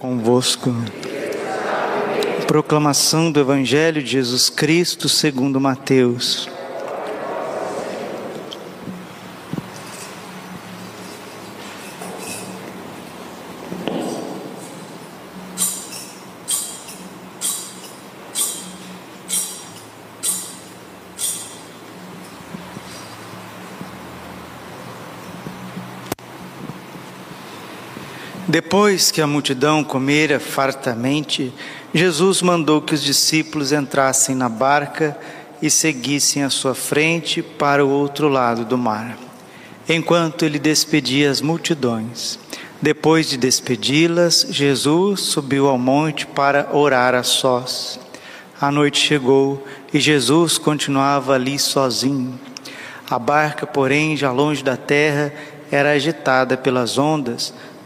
Convosco. Proclamação do Evangelho de Jesus Cristo segundo Mateus. Depois que a multidão comera fartamente, Jesus mandou que os discípulos entrassem na barca e seguissem à sua frente para o outro lado do mar, enquanto ele despedia as multidões. Depois de despedi-las, Jesus subiu ao monte para orar a sós. A noite chegou e Jesus continuava ali sozinho. A barca, porém, já longe da terra, era agitada pelas ondas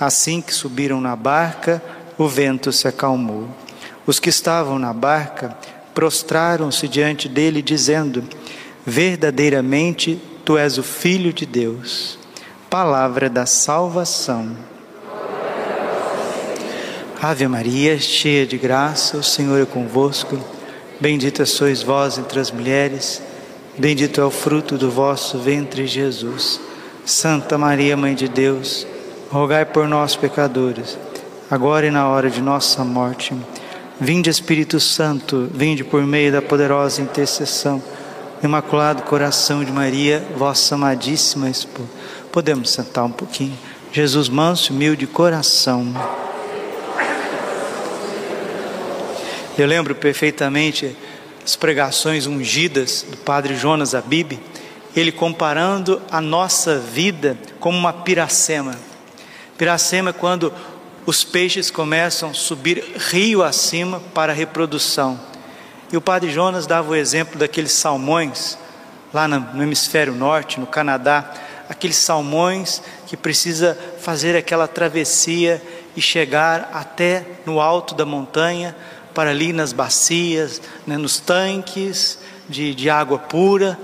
Assim que subiram na barca, o vento se acalmou. Os que estavam na barca prostraram-se diante dele, dizendo: Verdadeiramente tu és o Filho de Deus. Palavra da salvação. Ave Maria, cheia de graça, o Senhor é convosco. Bendita sois vós entre as mulheres, bendito é o fruto do vosso ventre, Jesus. Santa Maria, Mãe de Deus, rogai por nós, pecadores, agora e na hora de nossa morte. Vinde, Espírito Santo, vinde por meio da poderosa intercessão, Imaculado Coração de Maria, vossa amadíssima esposa. Podemos sentar um pouquinho. Jesus manso, humilde coração. Eu lembro perfeitamente as pregações ungidas do Padre Jonas Abib, ele comparando a nossa vida como uma piracema Piracema é quando os peixes começam a subir rio acima para a reprodução. E o padre Jonas dava o exemplo daqueles salmões lá no hemisfério norte, no Canadá, aqueles salmões que precisa fazer aquela travessia e chegar até no alto da montanha para ali nas bacias, né, nos tanques de, de água pura,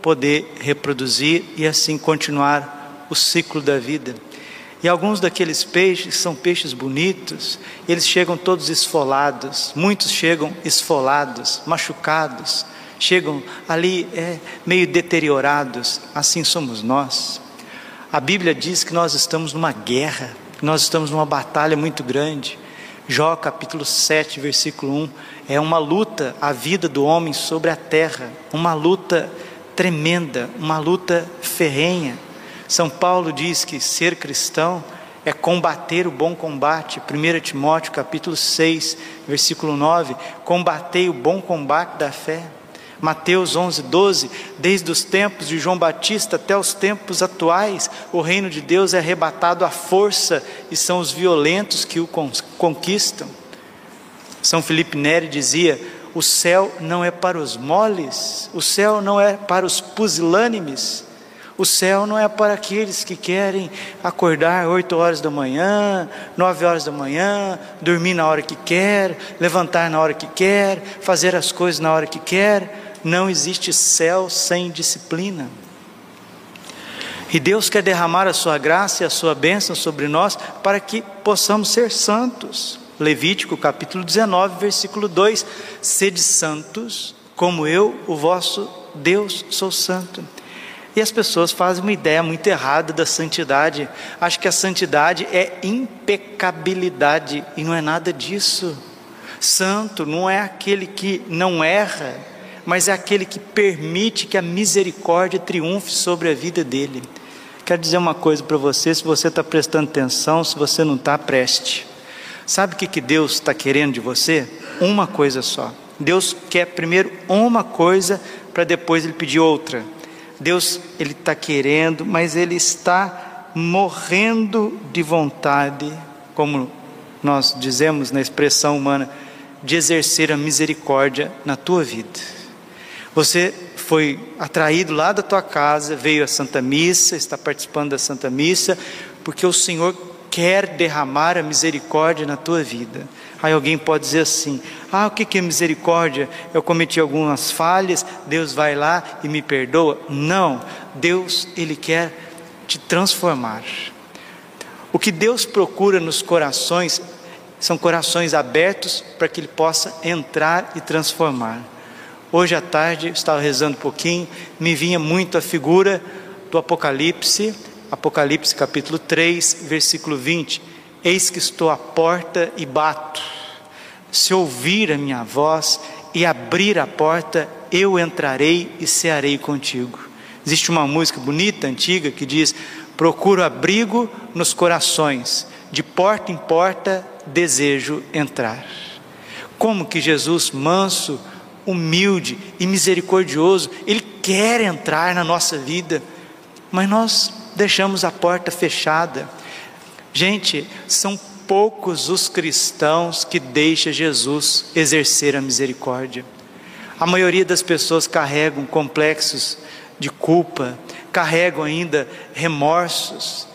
poder reproduzir e assim continuar o ciclo da vida. E alguns daqueles peixes são peixes bonitos, eles chegam todos esfolados, muitos chegam esfolados, machucados, chegam ali é, meio deteriorados, assim somos nós. A Bíblia diz que nós estamos numa guerra, nós estamos numa batalha muito grande. Jó capítulo 7, versículo 1, é uma luta a vida do homem sobre a terra, uma luta tremenda, uma luta ferrenha. São Paulo diz que ser cristão é combater o bom combate. 1 Timóteo capítulo 6, versículo 9, combatei o bom combate da fé. Mateus 11, 12, desde os tempos de João Batista até os tempos atuais, o reino de Deus é arrebatado à força e são os violentos que o conquistam. São Felipe Neri dizia: o céu não é para os moles, o céu não é para os pusilânimes, o céu não é para aqueles que querem acordar oito horas da manhã, nove horas da manhã, dormir na hora que quer, levantar na hora que quer, fazer as coisas na hora que quer. Não existe céu sem disciplina. E Deus quer derramar a sua graça e a sua bênção sobre nós para que possamos ser santos. Levítico capítulo 19, versículo 2: Sede santos, como eu, o vosso Deus, sou santo. E as pessoas fazem uma ideia muito errada da santidade. Acho que a santidade é impecabilidade e não é nada disso. Santo não é aquele que não erra, mas é aquele que permite que a misericórdia triunfe sobre a vida dele. Quero dizer uma coisa para você: se você está prestando atenção, se você não está, preste. Sabe o que, que Deus está querendo de você? Uma coisa só. Deus quer primeiro uma coisa para depois ele pedir outra. Deus ele está querendo, mas ele está morrendo de vontade, como nós dizemos na expressão humana, de exercer a misericórdia na tua vida. Você foi atraído lá da tua casa, veio à Santa Missa, está participando da Santa Missa, porque o Senhor quer derramar a misericórdia na tua vida. Aí alguém pode dizer assim: ah, o que é misericórdia? Eu cometi algumas falhas, Deus vai lá e me perdoa. Não, Deus, Ele quer te transformar. O que Deus procura nos corações são corações abertos para que Ele possa entrar e transformar. Hoje à tarde, estava rezando um pouquinho, me vinha muito a figura do Apocalipse, Apocalipse capítulo 3, versículo 20: Eis que estou à porta e bato. Se ouvir a minha voz e abrir a porta, eu entrarei e cearei contigo. Existe uma música bonita, antiga, que diz: Procuro abrigo nos corações, de porta em porta desejo entrar. Como que Jesus, manso, humilde e misericordioso, Ele quer entrar na nossa vida, mas nós deixamos a porta fechada. Gente, são poucos os cristãos que deixam Jesus exercer a misericórdia. A maioria das pessoas carregam complexos de culpa, carregam ainda remorsos,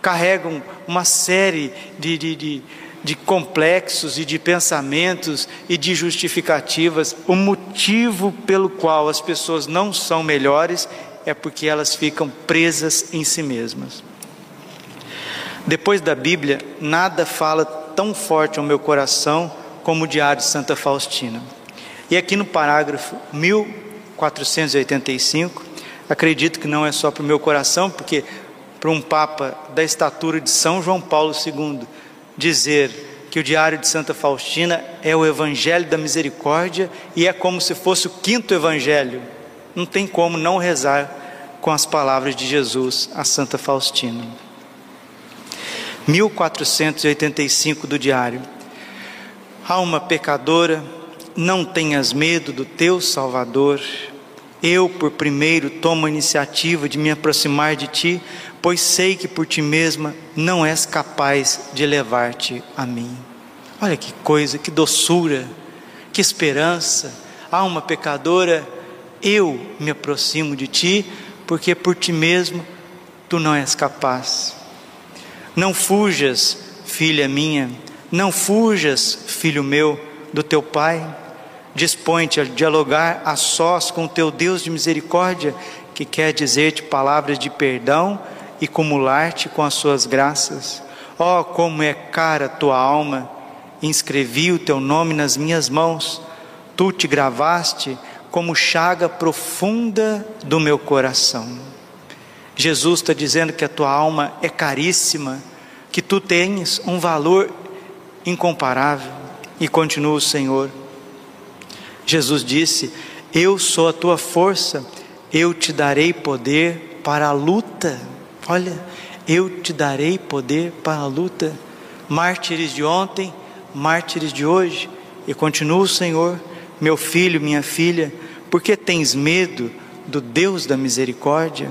carregam uma série de, de, de de complexos e de pensamentos e de justificativas. O motivo pelo qual as pessoas não são melhores é porque elas ficam presas em si mesmas. Depois da Bíblia, nada fala tão forte ao meu coração como o Diário de Santa Faustina. E aqui no parágrafo 1485, acredito que não é só para o meu coração, porque para um Papa da estatura de São João Paulo II dizer que o Diário de Santa Faustina é o Evangelho da Misericórdia e é como se fosse o quinto Evangelho. Não tem como não rezar com as palavras de Jesus a Santa Faustina. 1485 do Diário. Alma pecadora, não tenhas medo do teu Salvador. Eu, por primeiro, tomo a iniciativa de me aproximar de ti, pois sei que por ti mesma não és capaz de levar-te a mim. Olha que coisa, que doçura, que esperança. Alma pecadora, eu me aproximo de ti, porque por ti mesmo tu não és capaz. Não fujas, filha minha, não fujas, filho meu, do teu pai. Dispõe-te a dialogar a sós com o teu Deus de misericórdia, que quer dizer-te palavras de perdão e cumular-te com as suas graças. Oh, como é cara tua alma! Inscrevi o teu nome nas minhas mãos, tu te gravaste como chaga profunda do meu coração. Jesus está dizendo que a tua alma é caríssima, que tu tens um valor incomparável. E continua o Senhor. Jesus disse: Eu sou a tua força, eu te darei poder para a luta. Olha, eu te darei poder para a luta. Mártires de ontem, mártires de hoje. E continua o Senhor, meu filho, minha filha, porque tens medo do Deus da misericórdia?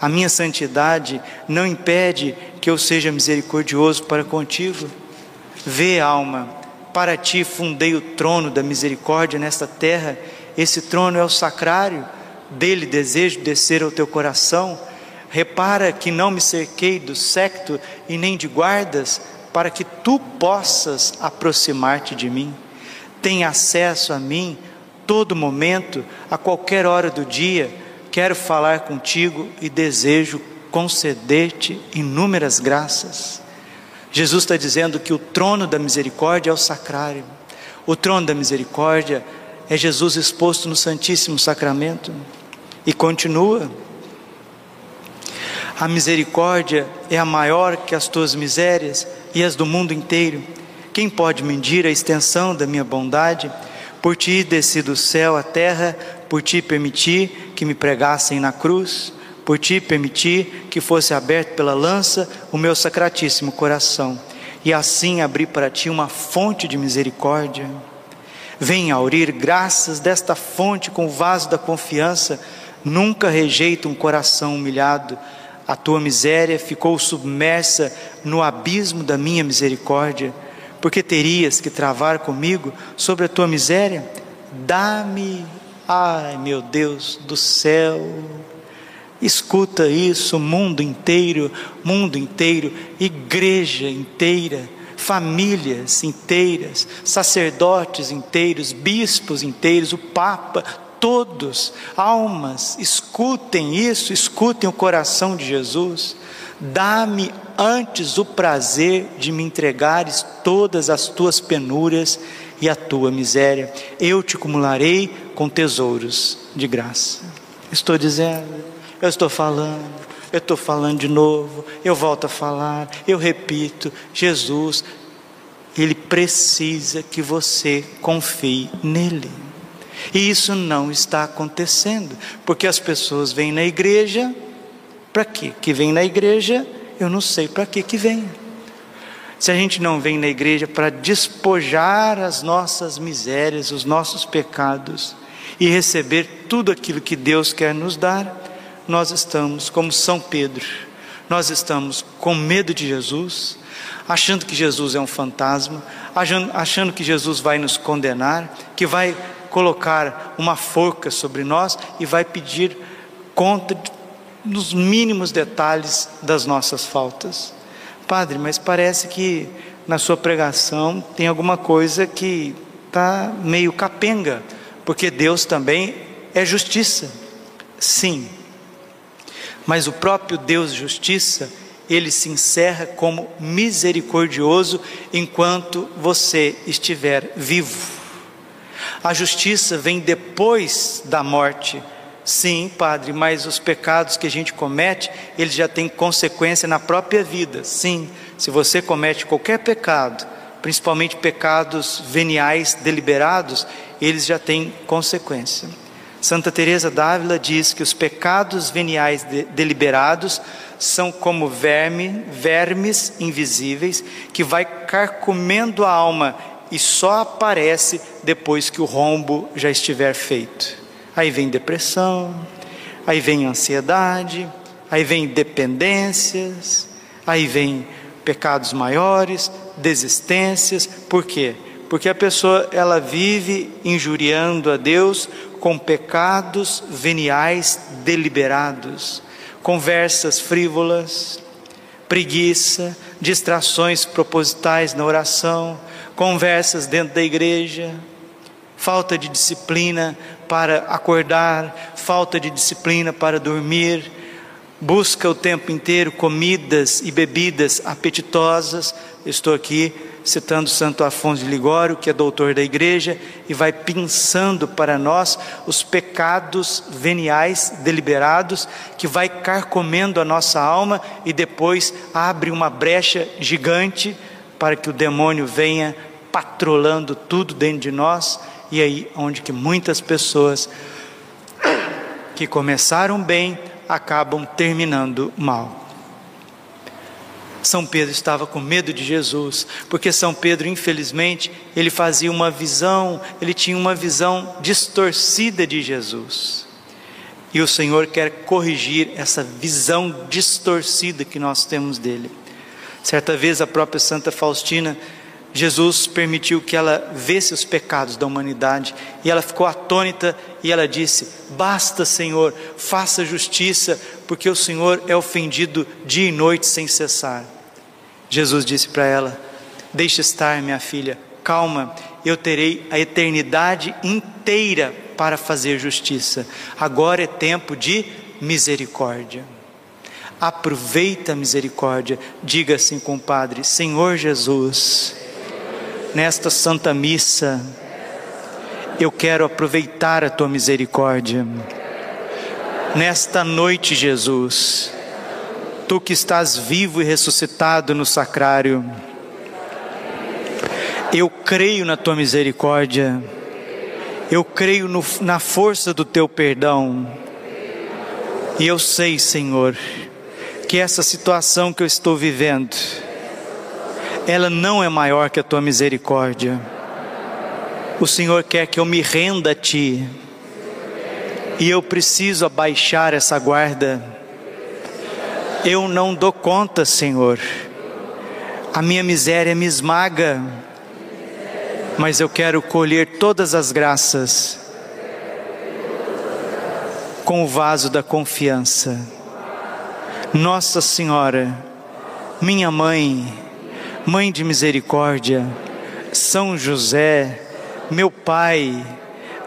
A minha santidade não impede que eu seja misericordioso para contigo. Vê, alma, para ti fundei o trono da misericórdia nesta terra. Esse trono é o sacrário, dele desejo descer ao teu coração Repara que não me cerquei do secto e nem de guardas, para que tu possas aproximar-te de mim. Tem acesso a mim todo momento, a qualquer hora do dia. Quero falar contigo e desejo conceder-te inúmeras graças. Jesus está dizendo que o trono da misericórdia é o sacrário. O trono da misericórdia é Jesus exposto no Santíssimo Sacramento. E continua a misericórdia é a maior que as tuas misérias e as do mundo inteiro. Quem pode medir a extensão da minha bondade? Por ti desci do céu à terra, por ti permiti que me pregassem na cruz, por ti permiti que fosse aberto pela lança o meu sacratíssimo coração, e assim abri para ti uma fonte de misericórdia. Venha aurir graças desta fonte com o vaso da confiança, nunca rejeita um coração humilhado. A tua miséria ficou submersa no abismo da minha misericórdia porque terias que travar comigo sobre a tua miséria? Dá-me, ai meu Deus do céu, escuta isso, mundo inteiro, mundo inteiro, igreja inteira, famílias inteiras, sacerdotes inteiros, bispos inteiros, o Papa, todos, almas, escutem isso, escutem o coração de Jesus. Dá-me antes o prazer de me entregares todas as tuas penúrias e a tua miséria. Eu te acumularei com tesouros de graça. Estou dizendo, eu estou falando, eu estou falando de novo, eu volto a falar, eu repito: Jesus, Ele precisa que você confie nele. E isso não está acontecendo, porque as pessoas vêm na igreja para quê? Que vem na igreja, eu não sei para que que vem. Se a gente não vem na igreja para despojar as nossas misérias, os nossos pecados e receber tudo aquilo que Deus quer nos dar, nós estamos como São Pedro. Nós estamos com medo de Jesus, achando que Jesus é um fantasma, achando, achando que Jesus vai nos condenar, que vai colocar uma forca sobre nós e vai pedir conta de nos mínimos detalhes das nossas faltas. Padre, mas parece que na sua pregação tem alguma coisa que está meio capenga, porque Deus também é justiça. Sim, mas o próprio Deus justiça, ele se encerra como misericordioso enquanto você estiver vivo. A justiça vem depois da morte Sim, padre, mas os pecados que a gente comete, eles já têm consequência na própria vida. Sim, se você comete qualquer pecado, principalmente pecados veniais deliberados, eles já têm consequência. Santa Teresa d'Ávila diz que os pecados veniais de, deliberados são como verme, vermes invisíveis que vai carcomendo a alma e só aparece depois que o rombo já estiver feito. Aí vem depressão, aí vem ansiedade, aí vem dependências, aí vem pecados maiores, desistências. Por quê? Porque a pessoa ela vive injuriando a Deus com pecados veniais deliberados, conversas frívolas, preguiça, distrações propositais na oração, conversas dentro da igreja, falta de disciplina para acordar, falta de disciplina para dormir, busca o tempo inteiro comidas e bebidas apetitosas. Estou aqui citando Santo Afonso de Ligório, que é doutor da igreja, e vai pensando para nós os pecados veniais deliberados, que vai carcomendo a nossa alma e depois abre uma brecha gigante para que o demônio venha patrolando tudo dentro de nós e aí, onde que muitas pessoas que começaram bem acabam terminando mal. São Pedro estava com medo de Jesus, porque São Pedro, infelizmente, ele fazia uma visão, ele tinha uma visão distorcida de Jesus. E o Senhor quer corrigir essa visão distorcida que nós temos dele. Certa vez a própria Santa Faustina Jesus permitiu que ela visse os pecados da humanidade e ela ficou atônita e ela disse: Basta, Senhor, faça justiça, porque o Senhor é ofendido dia e noite sem cessar. Jesus disse para ela: Deixe estar, minha filha, calma, eu terei a eternidade inteira para fazer justiça. Agora é tempo de misericórdia. Aproveita a misericórdia, diga assim com o Padre: Senhor Jesus nesta Santa Missa, eu quero aproveitar a tua misericórdia. Nesta noite, Jesus, tu que estás vivo e ressuscitado no sacrário, Eu creio na tua misericórdia. Eu creio no, na força do teu perdão. E eu sei, Senhor, que essa situação que eu estou vivendo, ela não é maior que a tua misericórdia. O Senhor quer que eu me renda a ti. E eu preciso abaixar essa guarda. Eu não dou conta, Senhor. A minha miséria me esmaga. Mas eu quero colher todas as graças com o vaso da confiança. Nossa Senhora, minha mãe, Mãe de misericórdia, São José, meu Pai,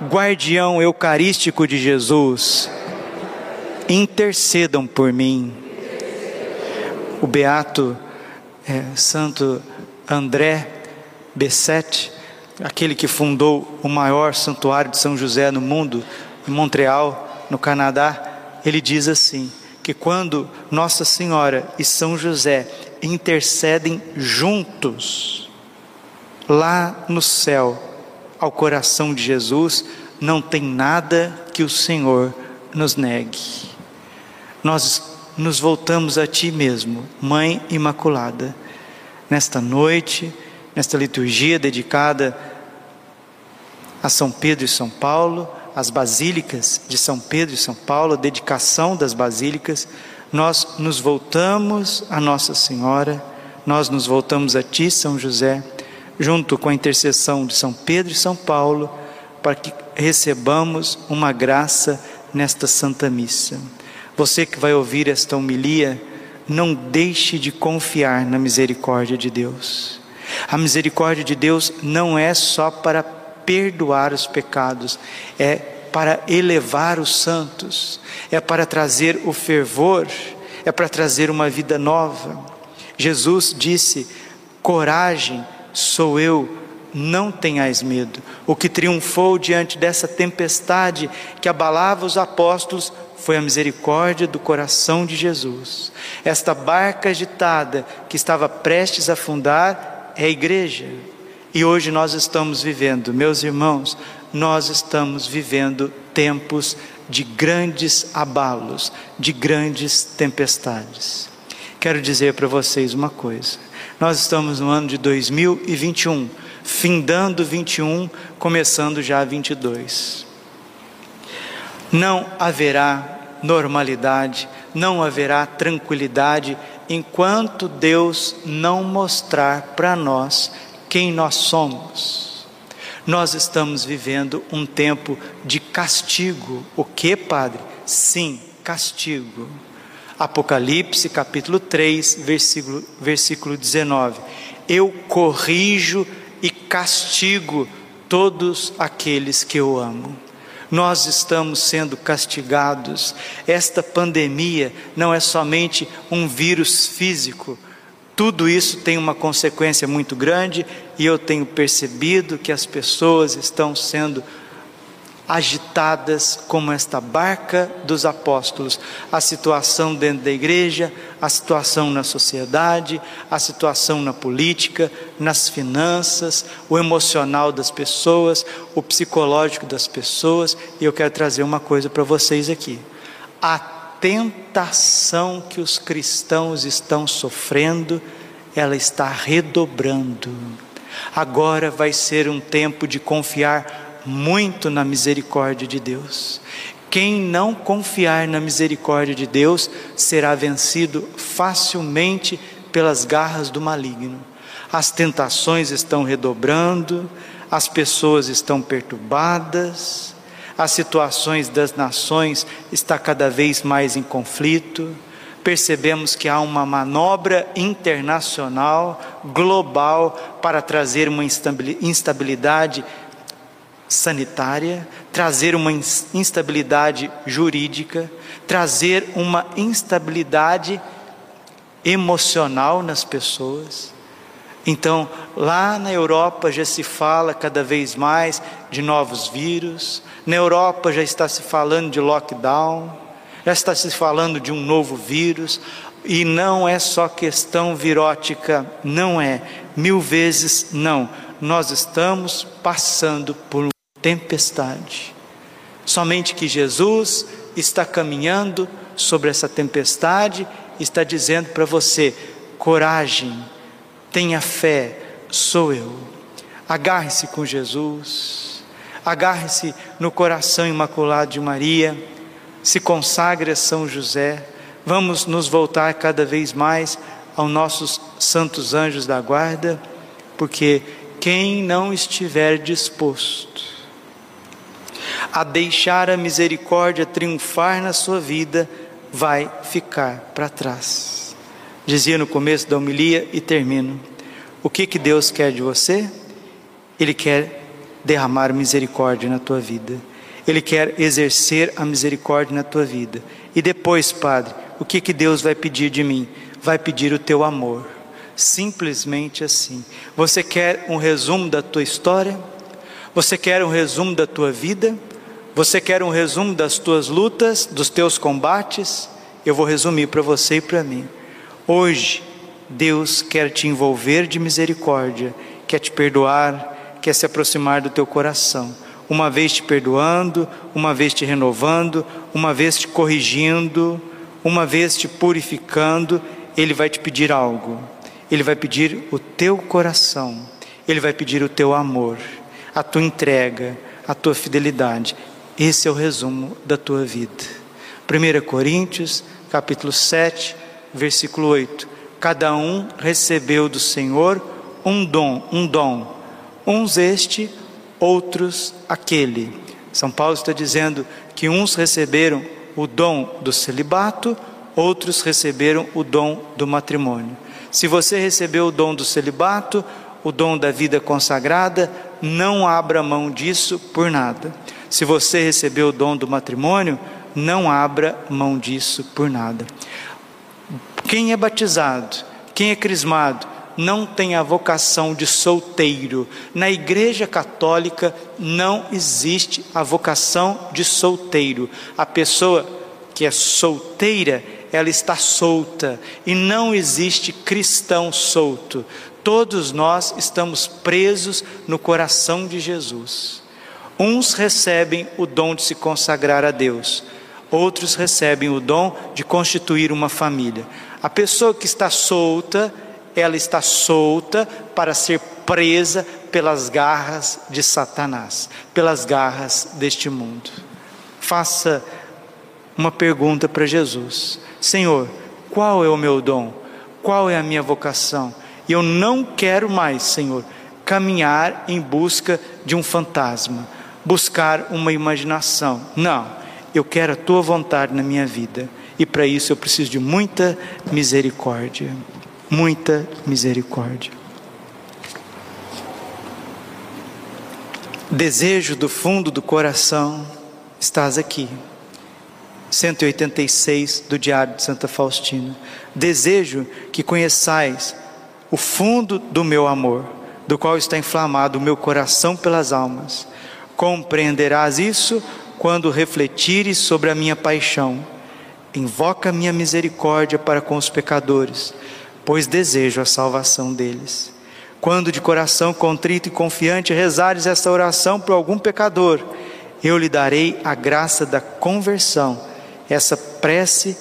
guardião eucarístico de Jesus, intercedam por mim. O beato é, Santo André Bessette, aquele que fundou o maior santuário de São José no mundo, em Montreal, no Canadá, ele diz assim: que quando Nossa Senhora e São José intercedem juntos, lá no céu, ao coração de Jesus, não tem nada que o Senhor nos negue. Nós nos voltamos a Ti mesmo, Mãe Imaculada, nesta noite, nesta liturgia dedicada a São Pedro e São Paulo, as basílicas de São Pedro e São Paulo, a dedicação das basílicas, nós nos voltamos a Nossa Senhora, nós nos voltamos a Ti, São José, junto com a intercessão de São Pedro e São Paulo, para que recebamos uma graça nesta Santa Missa. Você que vai ouvir esta homilia, não deixe de confiar na misericórdia de Deus. A misericórdia de Deus não é só para perdoar os pecados, é para elevar os santos, é para trazer o fervor, é para trazer uma vida nova. Jesus disse: coragem, sou eu, não tenhais medo. O que triunfou diante dessa tempestade que abalava os apóstolos foi a misericórdia do coração de Jesus. Esta barca agitada que estava prestes a afundar é a igreja. E hoje nós estamos vivendo, meus irmãos, nós estamos vivendo tempos de grandes abalos, de grandes tempestades. Quero dizer para vocês uma coisa: nós estamos no ano de 2021, findando 21, começando já 22. Não haverá normalidade, não haverá tranquilidade enquanto Deus não mostrar para nós quem nós somos. Nós estamos vivendo um tempo de castigo. O que, Padre? Sim, castigo. Apocalipse capítulo 3, versículo, versículo 19. Eu corrijo e castigo todos aqueles que eu amo. Nós estamos sendo castigados. Esta pandemia não é somente um vírus físico, tudo isso tem uma consequência muito grande e eu tenho percebido que as pessoas estão sendo agitadas como esta barca dos apóstolos. A situação dentro da igreja, a situação na sociedade, a situação na política, nas finanças, o emocional das pessoas, o psicológico das pessoas. E eu quero trazer uma coisa para vocês aqui. A tentação que os cristãos estão sofrendo, ela está redobrando. Agora vai ser um tempo de confiar muito na misericórdia de Deus. Quem não confiar na misericórdia de Deus será vencido facilmente pelas garras do maligno. As tentações estão redobrando, as pessoas estão perturbadas, as situações das nações está cada vez mais em conflito. Percebemos que há uma manobra internacional, global, para trazer uma instabilidade sanitária, trazer uma instabilidade jurídica, trazer uma instabilidade emocional nas pessoas. Então, lá na Europa já se fala cada vez mais de novos vírus, na Europa já está se falando de lockdown, já está se falando de um novo vírus, e não é só questão virótica, não é, mil vezes não. nós estamos passando por uma tempestade. Somente que Jesus está caminhando sobre essa tempestade, está dizendo para você: coragem, tenha fé, sou eu. Agarre-se com Jesus, agarre-se no coração imaculado de Maria, se consagre a São José. Vamos nos voltar cada vez mais aos nossos santos anjos da guarda, porque quem não estiver disposto a deixar a misericórdia triunfar na sua vida, vai ficar para trás. Dizia no começo da homilia e termino. O que, que Deus quer de você? Ele quer derramar misericórdia na tua vida. Ele quer exercer a misericórdia na tua vida. E depois, Padre, o que, que Deus vai pedir de mim? Vai pedir o teu amor. Simplesmente assim. Você quer um resumo da tua história? Você quer um resumo da tua vida? Você quer um resumo das tuas lutas, dos teus combates? Eu vou resumir para você e para mim. Hoje, Deus quer te envolver de misericórdia, quer te perdoar, quer se aproximar do teu coração. Uma vez te perdoando, uma vez te renovando, uma vez te corrigindo, uma vez te purificando, Ele vai te pedir algo. Ele vai pedir o teu coração, Ele vai pedir o teu amor, a tua entrega, a tua fidelidade. Esse é o resumo da tua vida. 1 Coríntios, capítulo 7, versículo 8. Cada um recebeu do Senhor um dom, um dom. Uns este, outros aquele. São Paulo está dizendo que uns receberam o dom do celibato, outros receberam o dom do matrimônio. Se você recebeu o dom do celibato, o dom da vida consagrada, não abra mão disso por nada. Se você recebeu o dom do matrimônio, não abra mão disso por nada. Quem é batizado, quem é crismado, não tem a vocação de solteiro. Na Igreja Católica não existe a vocação de solteiro. A pessoa que é solteira, ela está solta e não existe cristão solto. Todos nós estamos presos no coração de Jesus. Uns recebem o dom de se consagrar a Deus, outros recebem o dom de constituir uma família. A pessoa que está solta, ela está solta para ser presa pelas garras de Satanás, pelas garras deste mundo. Faça uma pergunta para Jesus: Senhor, qual é o meu dom? Qual é a minha vocação? E eu não quero mais, Senhor, caminhar em busca de um fantasma buscar uma imaginação. Não, eu quero a tua vontade na minha vida. E para isso eu preciso de muita misericórdia. Muita misericórdia. Desejo do fundo do coração, estás aqui. 186 do Diário de Santa Faustina. Desejo que conheçais o fundo do meu amor, do qual está inflamado o meu coração pelas almas Compreenderás isso quando refletires sobre a minha paixão. Invoca minha misericórdia para com os pecadores, pois desejo a salvação deles. Quando de coração contrito e confiante rezares esta oração por algum pecador, eu lhe darei a graça da conversão. Essa prece,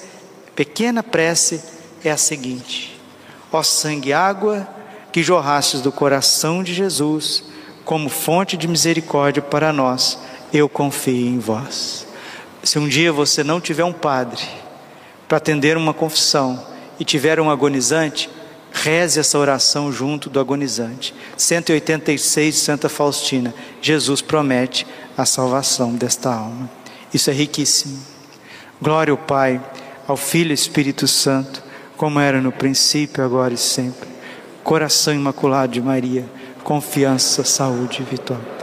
pequena prece, é a seguinte: Ó sangue e água que jorrastes do coração de Jesus, como fonte de misericórdia para nós, eu confio em vós. Se um dia você não tiver um padre para atender uma confissão e tiver um agonizante, reze essa oração junto do agonizante. 186 Santa Faustina. Jesus promete a salvação desta alma. Isso é riquíssimo. Glória ao Pai, ao Filho e Espírito Santo, como era no princípio, agora e sempre. Coração imaculado de Maria confiança, saúde e vitória.